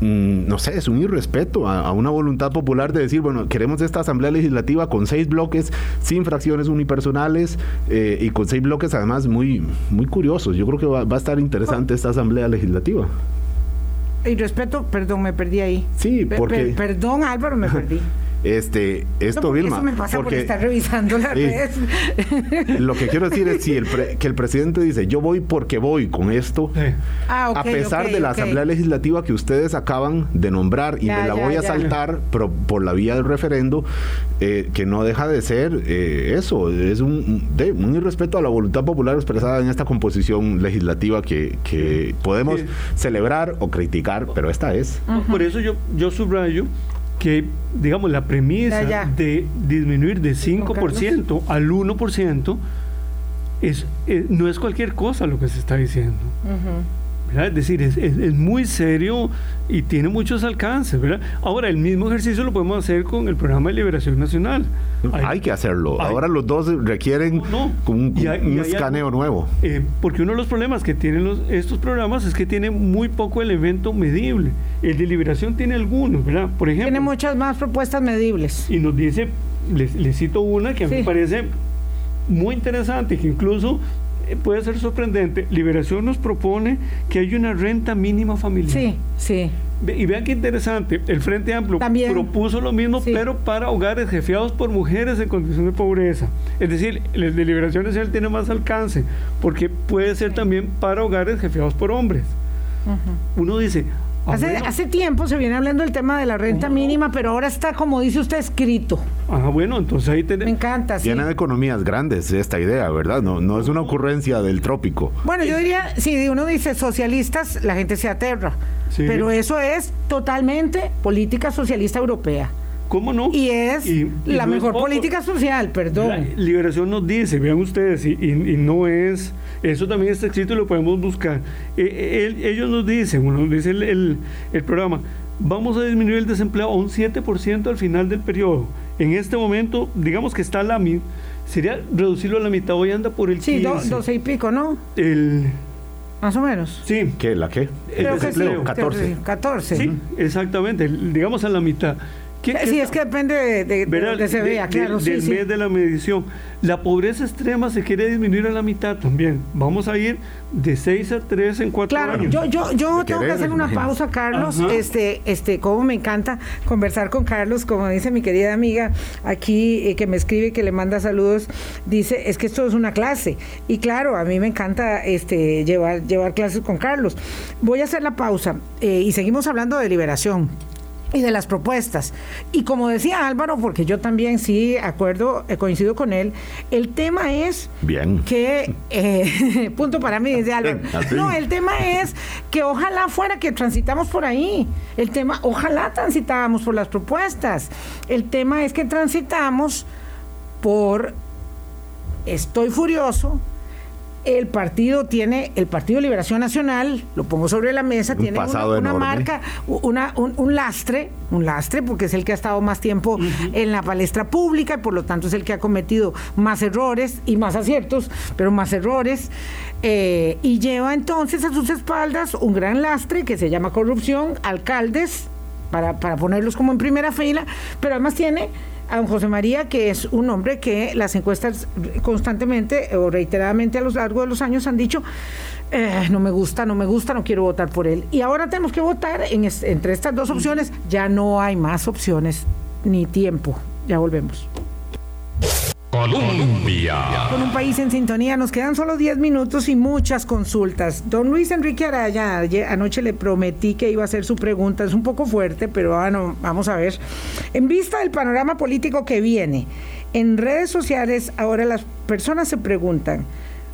mm, no sé, es un irrespeto a, una voluntad popular de decir, bueno, queremos esta Asamblea Legislativa con seis bloques, sin fracciones unipersonales eh, y con seis bloques además muy, muy curiosos. Yo creo que va a estar interesante esta Asamblea Legislativa. Y respeto, perdón, me perdí ahí. Sí, porque... perdón, Álvaro, me perdí. Este, esto, Vilma. Eso me pasa porque, por estar revisando las redes. Lo que quiero decir es si el que el presidente dice, yo voy porque voy con esto, ah, a pesar de la Asamblea Legislativa que ustedes acaban de nombrar y me la voy a saltar por la vía del referendo, eh, que no deja de ser eh, eso, es un, de, un irrespeto a la voluntad popular expresada en esta composición legislativa que, que podemos celebrar o criticar, pero esta es. Por eso yo, yo subrayo que, digamos, la premisa de disminuir de 5% al 1% es, eh, no es cualquier cosa lo que se está diciendo. Es decir, es, es, muy serio y tiene muchos alcances. ¿verdad? Ahora, el mismo ejercicio lo podemos hacer con el programa de liberación nacional. Hay, que hacerlo. Ahora los dos requieren un, escaneo nuevo. Eh, porque uno de los problemas que tienen los, estos programas es que tiene muy poco elemento medible. El de liberación tiene algunos, ¿verdad? Por ejemplo. Tiene muchas más propuestas medibles. Y nos dice, les, cito una que a mí me parece muy interesante, que incluso puede ser sorprendente. Liberación nos propone que hay una renta mínima familiar. Sí, sí. Y vean qué interesante, el Frente Amplio propuso lo mismo, pero para hogares jefiados por mujeres en condición de pobreza. Es decir, el de Liberación Nacional tiene más alcance, porque puede ser también para hogares jefiados por hombres. Uno dice, Hace, tiempo se viene hablando del tema de la renta mínima, pero ahora está, como dice usted, escrito. Ah, bueno, entonces ahí tenemos. Me encanta. Sí. Tienen economías grandes esta idea, ¿verdad? No, no es una ocurrencia del trópico. Bueno, yo diría, si uno dice socialistas, la gente se aterra. Pero eso es totalmente política socialista europea. ¿Cómo no? Y es la mejor política social, perdón. liberación nos dice, vean ustedes, y, no es, eso también está escrito y lo podemos buscar. E, e, ellos nos dicen, bueno, dice el, programa, vamos a disminuir el desempleo a un 7% al final del periodo. En este momento, digamos que está la mitad, sería reducirlo a la mitad, hoy anda por el sí, 15. Sí, 12 y pico, ¿no? El... Más o menos. Sí. ¿Qué? ¿La qué? El desempleo, 14. 14. Sí, exactamente, digamos a la mitad sí, es que depende de, de, de, se vea, claro. del mes de la medición. La pobreza extrema se quiere disminuir a la mitad también. Vamos a ir de 6 a 3 en 4 claro, años. Yo, yo, yo tengo que hacer una pausa, Carlos. Este, este, como me encanta conversar con Carlos, como dice mi querida amiga aquí eh, que me escribe, que le manda saludos, dice, es que esto es una clase. Y claro, a mí me encanta este, llevar, llevar clases con Carlos. Voy a hacer la pausa eh, y seguimos hablando de liberación y de las propuestas. Y como decía Álvaro, porque yo también sí acuerdo, he coincido con él, el tema es Bien. que, eh, punto para mí, dice Álvaro. No, el tema es que ojalá fuera que transitamos por ahí. El tema, ojalá transitáramos por las propuestas. El tema es que transitamos por estoy furioso, el partido tiene, el Partido de Liberación Nacional, lo pongo sobre la mesa, tiene una, marca, una, un, lastre, un lastre, porque es el que ha estado más tiempo en la palestra pública y por lo tanto es el que ha cometido más errores y más aciertos, pero más errores. Eh, y lleva entonces a sus espaldas un gran lastre que se llama corrupción, alcaldes, para, para ponerlos como en primera fila, pero además tiene a don José María, que es un hombre que las encuestas constantemente o reiteradamente a lo largo de los años han dicho, eh, no me gusta, no me gusta, no quiero votar por él. Y ahora tenemos que votar entre estas dos opciones. Ya no hay más opciones ni tiempo. Ya volvemos. Colombia. Con un país en sintonía, nos quedan solo 10 minutos y muchas consultas. Don Luis Enrique Araya, anoche le prometí que iba a hacer su pregunta, es un poco fuerte, pero bueno, vamos a ver. En vista del panorama político que viene, en redes sociales ahora las personas se preguntan,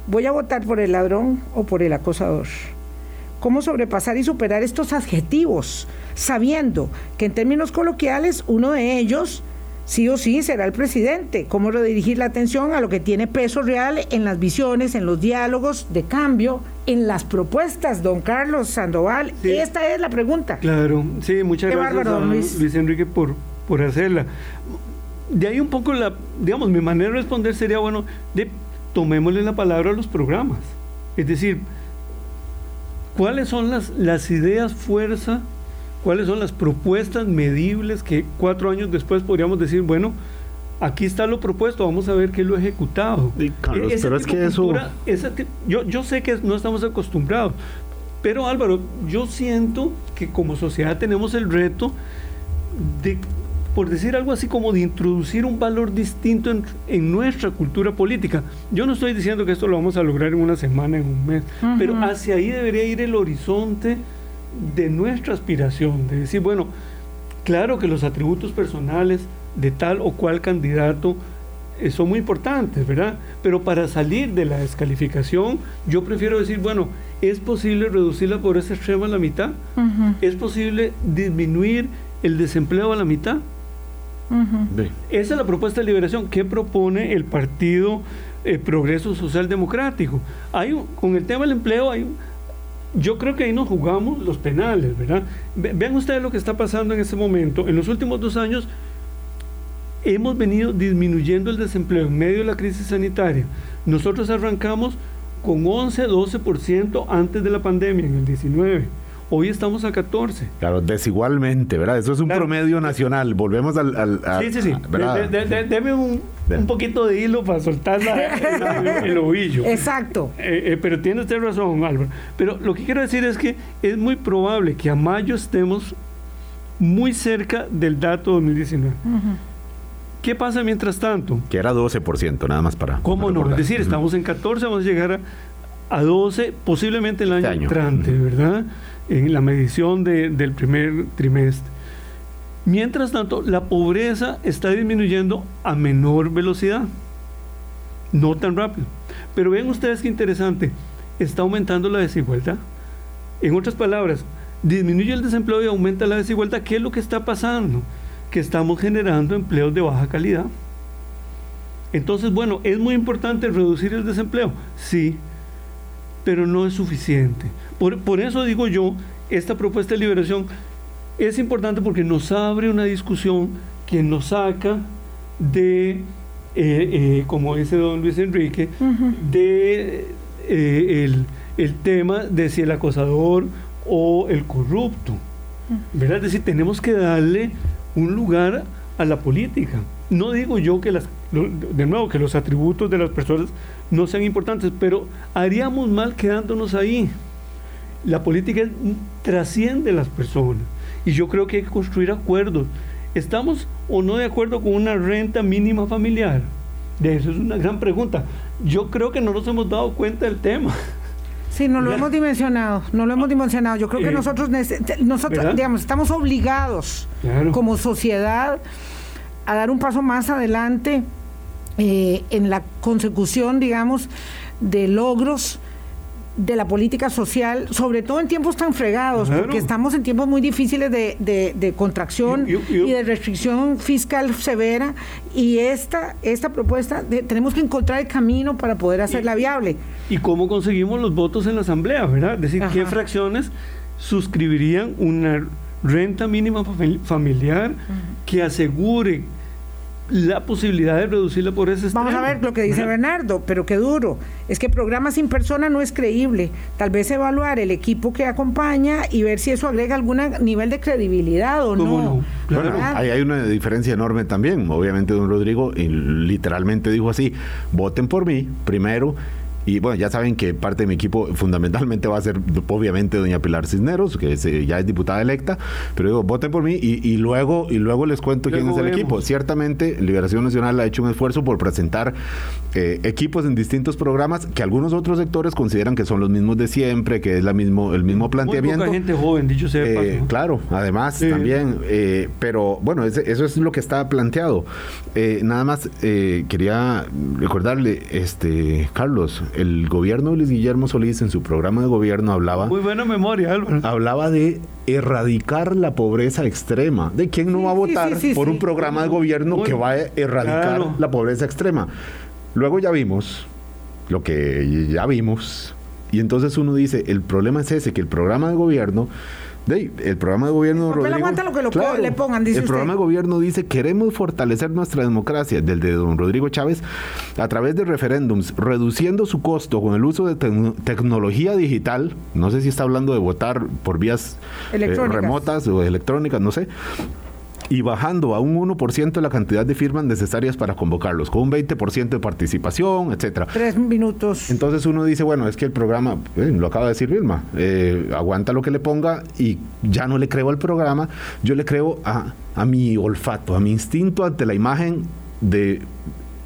¿voy a votar por el ladrón o por el acosador? ¿Cómo sobrepasar y superar estos adjetivos, sabiendo que en términos coloquiales uno de ellos sí o sí será el presidente. Cómo redirigir la atención a lo que tiene peso real en las visiones, en los diálogos de cambio, en las propuestas, don Carlos Sandoval. Esta es la pregunta. Claro, sí, muchas gracias Luis. Enrique por, por hacerla. De ahí un poco la, digamos, mi manera de responder sería, bueno, de tomémosle la palabra a los programas. Es decir, ¿cuáles son las, las ideas fuerza cuáles son las propuestas medibles que cuatro años después podríamos decir, bueno, aquí está lo propuesto, vamos a ver qué lo ejecutado. Carlos, pero es que eso... yo, yo sé que no estamos acostumbrados, pero Álvaro, yo siento que como sociedad tenemos el reto de, por decir algo así como de introducir un valor distinto en, nuestra cultura política. Yo no estoy diciendo que esto lo vamos a lograr en una semana, en un mes, pero hacia ahí debería ir el horizonte de nuestra aspiración, de decir, bueno, claro que los atributos personales de tal o cual candidato eh, son muy importantes, ¿verdad? Pero para salir de la descalificación, yo prefiero decir, bueno, ¿es posible reducir la pobreza extrema a la mitad? ¿Es posible disminuir el desempleo a la mitad? Esa es la propuesta de liberación que propone el Partido eh, Progreso Social Democrático. Hay con el tema del empleo hay yo creo que ahí nos jugamos los penales, ¿verdad? Vean ustedes lo que está pasando en este momento. En los últimos dos años hemos venido disminuyendo el desempleo en medio de la crisis sanitaria. Nosotros arrancamos con 11, 12% antes de la pandemia, en el 19 Hoy estamos a 14. Claro, desigualmente, ¿verdad? Eso es un promedio nacional. Volvemos al... al sí, sí, sí. deme un, un, poquito de hilo para soltar el, ovillo. Exacto. Eh, eh, pero tiene usted razón, Álvaro. Pero lo que quiero decir es que es muy probable que a mayo estemos muy cerca del dato 2019. ¿Qué pasa mientras tanto? Que era 12%, nada más para... ¿Cómo no? Es decir, estamos en 14, vamos a llegar a, 12, posiblemente el año, este año. entrante, ¿verdad? En la medición del primer trimestre. Mientras tanto, la pobreza está disminuyendo a menor velocidad, no tan rápido. Pero ven ustedes qué interesante, está aumentando la desigualdad. En otras palabras, disminuye el desempleo y aumenta la desigualdad. ¿Qué es lo que está pasando? Que estamos generando empleos de baja calidad. Entonces, bueno, ¿es muy importante reducir el desempleo? Sí, pero no es suficiente. Por, eso digo yo, esta propuesta de liberación es importante porque nos abre una discusión que nos saca de, eh, eh, como dice don Luis Enrique, de eh, el, tema de si el acosador o el corrupto. ¿verdad? Es decir, tenemos que darle un lugar a la política. No digo yo que las, de nuevo, que los atributos de las personas no sean importantes, pero haríamos mal quedándonos ahí la política trasciende las personas y yo creo que hay que construir acuerdos. ¿Estamos o no de acuerdo con una renta mínima familiar? De eso es una gran pregunta. Yo creo que no nos hemos dado cuenta del tema. Sí, no lo hemos dimensionado, no lo hemos dimensionado. Yo creo que eh, nosotros, nosotros digamos, estamos obligados como sociedad a dar un paso más adelante eh, en la consecución, digamos, de logros de la política social, sobre todo en tiempos tan fregados, Claro. porque estamos en tiempos muy difíciles de, de- de contracción Y- de restricción fiscal severa, y esta, esta propuesta, de- tenemos que encontrar el camino para poder hacerla viable. ¿Y cómo conseguimos los votos en la asamblea, verdad? Es decir, ¿qué fracciones suscribirían una renta mínima fami- familiar que asegure la posibilidad de reducir la pobreza Vamos a extrema? ver lo que dice ¿verdad? Bernardo, pero qué duro. Es que programa sin persona no es creíble. Tal vez evaluar el equipo que acompaña y ver si eso agrega algún nivel de credibilidad o ¿Cómo no. no? Claro. Bueno, ahí hay una diferencia enorme también. Obviamente, don Rodrigo y literalmente dijo así: voten por mí primero. Y bueno, ya saben que parte de mi equipo fundamentalmente va a ser, obviamente, doña Pilar Cisneros, que es, eh, ya es diputada electa. Pero digo, voten por mí y, y luego y luego les cuento quién es el vemos. equipo. Ciertamente, Liberación Nacional ha hecho un esfuerzo por presentar eh, equipos en distintos programas que algunos otros sectores consideran que son los mismos de siempre, que es la mismo, el mismo Muy planteamiento. poca gente joven, dicho sea Eh. Claro, además Sí. también, eh, pero bueno, ese- eso es lo que está planteado. Eh, nada más eh, quería recordarle, este Carlos, el gobierno de Luis Guillermo Solís en su programa de gobierno hablaba, Muy buena memoria, Álvaro. hablaba de erradicar la pobreza extrema. ¿De quién no Sí, va a votar sí, sí, por sí. un programa de gobierno que va a erradicar claro. la pobreza extrema? Luego ya vimos lo que ya vimos. Y entonces uno dice, el problema es ese, que el programa de gobierno, el programa de gobierno... El papel Rodrigo, aguanta lo que lo po- le pongan, dice El usted. programa de gobierno dice, queremos fortalecer nuestra democracia, del de don Rodrigo Chávez, a través de referéndums, reduciendo su costo con el uso de tecno- tecnología digital, no sé si está hablando de votar por vías eh, remotas o electrónicas, no sé, y bajando a un 1% la cantidad de firmas necesarias para convocarlos, con un 20% de participación, etcétera. Tres minutos. Entonces uno dice, bueno, es que el programa, eh, lo acaba de decir Vilma, eh, aguanta lo que le ponga y ya no le creo al programa, yo le creo a, a mi olfato, a mi instinto ante la imagen de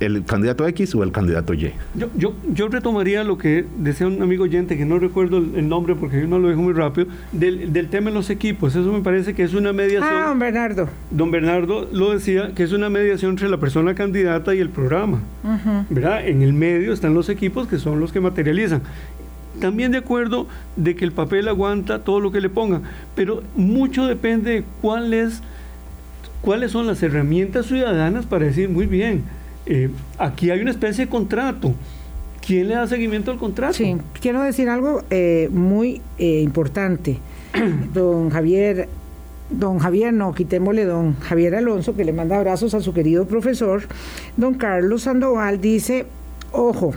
el candidato X o el candidato Y. Yo, yo, yo retomaría lo que decía un amigo oyente, que no recuerdo el, el nombre porque yo no lo dejo muy rápido, del, del tema de los equipos. Eso me parece que es una mediación. Ah, don Bernardo. Don Bernardo lo decía, que es una mediación entre la persona candidata y el programa. ¿verdad? En el medio están los equipos que son los que materializan. También de acuerdo de que el papel aguanta todo lo que le pongan, pero mucho depende de cuál es- cuáles son las herramientas ciudadanas para decir, muy bien, eh, aquí hay una especie de contrato. ¿Quién le da seguimiento al contrato? Sí, quiero decir algo eh, muy eh, importante. don Javier, don Javier, no, quitémosle don Javier Alonso, que le manda abrazos a su querido profesor. Don Carlos Sandoval dice, ojo,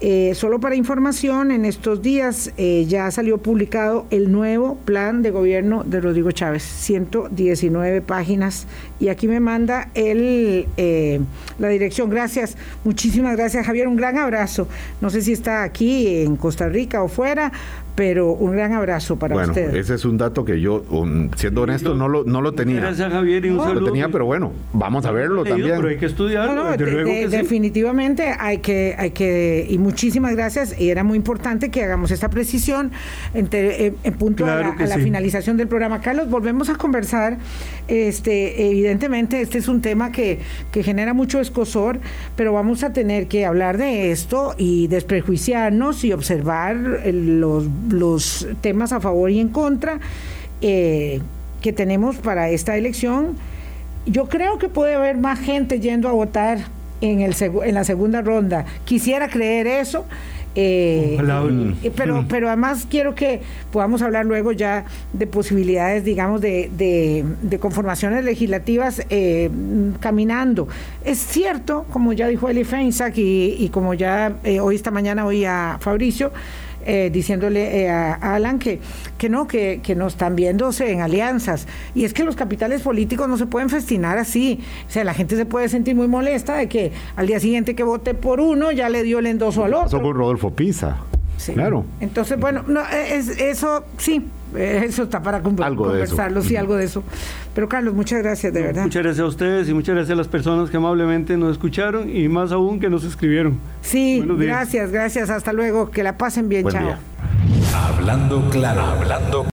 eh, solo para información, en estos días eh, ya salió publicado el nuevo plan de gobierno de Rodrigo Chávez, 119 páginas, y aquí me manda el, eh, la dirección. Gracias, muchísimas gracias Javier, un gran abrazo. No sé si está aquí en Costa Rica o fuera, pero un gran abrazo para bueno, usted. ese es un dato que yo, um, siendo honesto, no lo, no lo tenía. Gracias, Javier, y un No, Lo saludo. tenía, pero bueno, vamos a verlo Leído, también. Pero hay que estudiarlo, No, no, de- luego de- que sí. definitivamente hay que, hay que, y muchísimas gracias, y era muy importante que hagamos esta precisión en, te- en- en punto a la, que a la sí. finalización del programa. Carlos, volvemos a conversar. Este, evidentemente, este es un tema que, que genera mucho escosor, pero vamos a tener que hablar de esto y desprejuiciarnos y observar eh, los, los temas a favor y en contra eh, que tenemos para esta elección. Yo creo que puede haber más gente yendo a votar en, el en la segunda ronda. Quisiera creer eso. eh, eh, pero, pero además quiero que podamos hablar luego ya de posibilidades, digamos, de, de- de conformaciones legislativas eh, mm, caminando. Es cierto, como ya dijo Eli Feinsack y, y como ya eh, hoy esta mañana oí a Fabricio, eh, diciéndole eh, a Alan que, que no, que, que no están viéndose en alianzas. Y es que los capitales políticos no se pueden festinar así. O sea, la gente se puede sentir muy molesta de que al día siguiente que vote por uno ya le dio el endoso al otro. con Rodolfo Pisa. Sí. Claro. Entonces, bueno, no, es, eso sí, eso está para Algo conversarlo, sí, algo de eso. Pero Carlos, muchas gracias, de verdad. Muchas gracias a ustedes y muchas gracias a las personas que amablemente nos escucharon y más aún que nos escribieron. Sí, gracias, gracias. Hasta luego. Que la pasen bien. Buen chao. día. Hablando claro, hablando